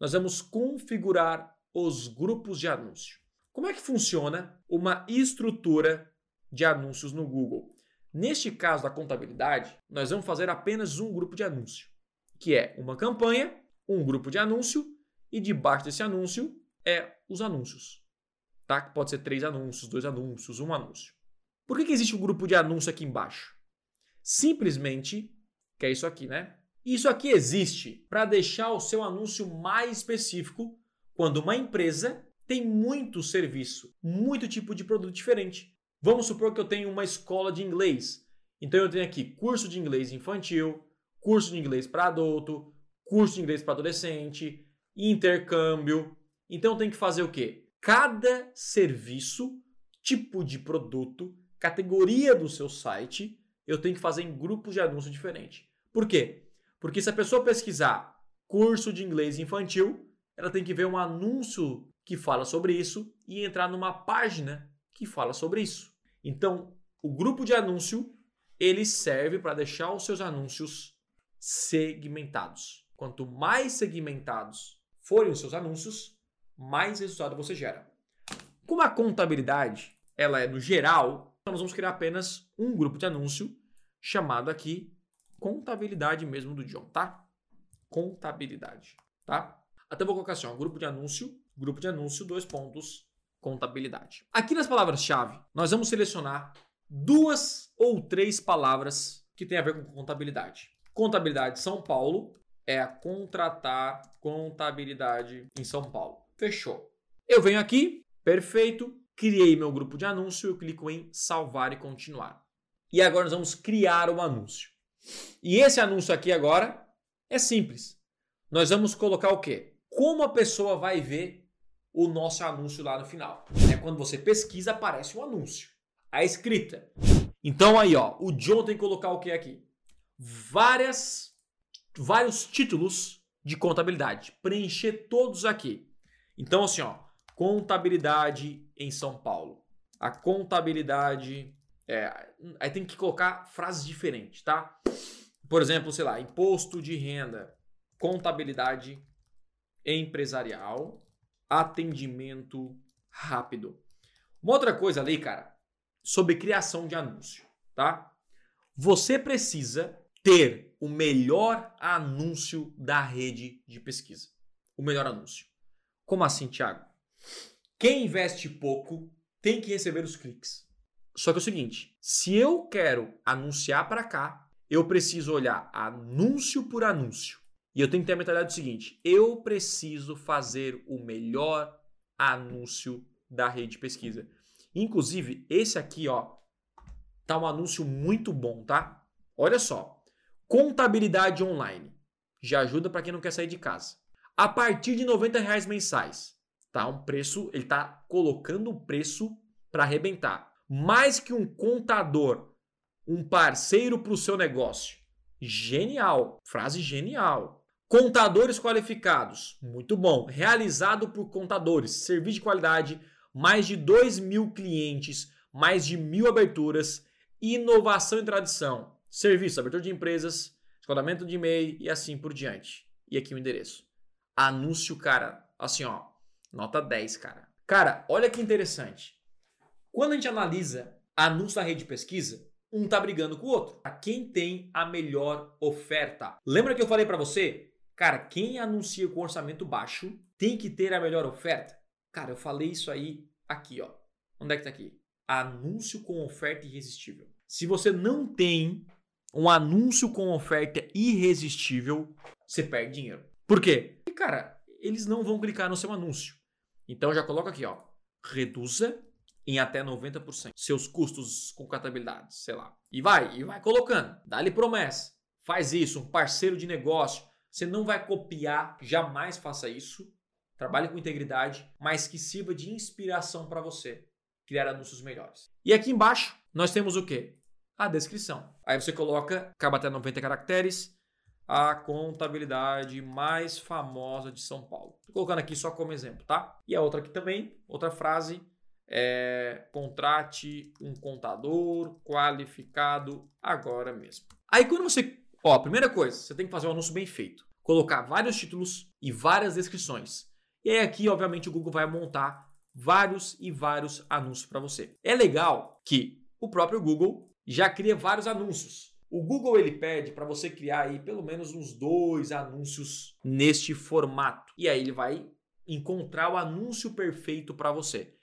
nós vamos configurar os grupos de anúncio. Como é que funciona uma estrutura de anúncios no Google? Neste caso da contabilidade, nós vamos fazer apenas um grupo de anúncio, que é uma campanha, um grupo de anúncio e debaixo desse anúncio é os anúncios. Tá? Que pode ser três anúncios, dois anúncios, um anúncio. Por que, que existe um grupo de anúncio aqui embaixo? Simplesmente, que é isso aqui, né? Isso aqui existe para deixar o seu anúncio mais específico quando uma empresa tem muito serviço, muito tipo de produto diferente. Vamos supor que eu tenho uma escola de inglês. Então eu tenho aqui curso de inglês infantil, curso de inglês para adulto, curso de inglês para adolescente, intercâmbio. Então tem que fazer o quê? Cada serviço, tipo de produto, categoria do seu site, eu tenho que fazer em grupos de anúncio diferente. Por quê? Porque se a pessoa pesquisar curso de inglês infantil, ela tem que ver um anúncio que fala sobre isso e entrar numa página que fala sobre isso. Então, o grupo de anúncio ele serve para deixar os seus anúncios segmentados. Quanto mais segmentados forem os seus anúncios, mais resultado você gera. Como a contabilidade ela é no geral, nós vamos criar apenas um grupo de anúncio chamado aqui contabilidade mesmo do John, tá? Contabilidade, tá? Até vou colocar assim, ó, grupo de anúncio, grupo de anúncio, dois pontos, contabilidade. Aqui nas palavras-chave, nós vamos selecionar duas ou três palavras que tem a ver com contabilidade. Contabilidade São Paulo é contratar contabilidade em São Paulo. Fechou. Eu venho aqui, perfeito, criei meu grupo de anúncio, eu clico em salvar e continuar. E agora nós vamos criar o anúncio. E esse anúncio aqui agora é simples. Nós vamos colocar o quê? Como a pessoa vai ver o nosso anúncio lá no final? É quando você pesquisa, aparece um anúncio. A escrita. Então aí, ó, o John tem que colocar o que aqui? Várias, vários títulos de contabilidade. Preencher todos aqui. Então, assim, ó, contabilidade em São Paulo. A contabilidade é, aí tem que colocar frases diferentes, tá? Por exemplo, sei lá, imposto de renda, contabilidade empresarial, atendimento rápido. Uma outra coisa ali, cara, sobre criação de anúncio, tá? Você precisa ter o melhor anúncio da rede de pesquisa. O melhor anúncio. Como assim, Thiago? Quem investe pouco tem que receber os cliques. Só que é o seguinte, se eu quero anunciar para cá, eu preciso olhar anúncio por anúncio. E eu tenho que ter a mentalidade do seguinte: eu preciso fazer o melhor anúncio da rede de pesquisa. Inclusive, esse aqui, ó, tá um anúncio muito bom, tá? Olha só. Contabilidade online. Já ajuda para quem não quer sair de casa. A partir de 90 reais mensais. Tá um preço, ele tá colocando um preço para arrebentar mais que um contador, um parceiro para o seu negócio. Genial, frase genial. Contadores qualificados, muito bom. Realizado por contadores, serviço de qualidade, mais de 2 mil clientes, mais de mil aberturas, inovação e tradição, serviço, abertura de empresas, escolamento de e-mail e assim por diante. E aqui o endereço. Anúncio, cara, assim ó, nota 10, cara. Cara, olha que interessante. Quando a gente analisa anúncios na rede de pesquisa, um tá brigando com o outro. A quem tem a melhor oferta? Lembra que eu falei para você? Cara, quem anuncia com orçamento baixo tem que ter a melhor oferta. Cara, eu falei isso aí aqui, ó. Onde é que tá aqui? Anúncio com oferta irresistível. Se você não tem um anúncio com oferta irresistível, você perde dinheiro. Por quê? Porque, cara, eles não vão clicar no seu anúncio. Então já coloca aqui, ó. Reduza em até 90%. Seus custos com contabilidade, sei lá. E vai, e vai colocando. Dá-lhe promessa. Faz isso, um parceiro de negócio. Você não vai copiar, jamais faça isso. Trabalhe com integridade, mas que sirva de inspiração para você criar anúncios melhores. E aqui embaixo nós temos o quê? A descrição. Aí você coloca, acaba até 90 caracteres, a contabilidade mais famosa de São Paulo. Estou colocando aqui só como exemplo, tá? E a outra aqui também, outra frase, é, contrate um contador qualificado agora mesmo. Aí quando você, ó, primeira coisa, você tem que fazer um anúncio bem feito. colocar vários títulos e várias descrições. E aí aqui, obviamente, o Google vai montar vários e vários anúncios para você. É legal que o próprio Google já cria vários anúncios. O Google ele pede para você criar aí pelo menos uns dois anúncios neste formato. E aí ele vai encontrar o anúncio perfeito para você.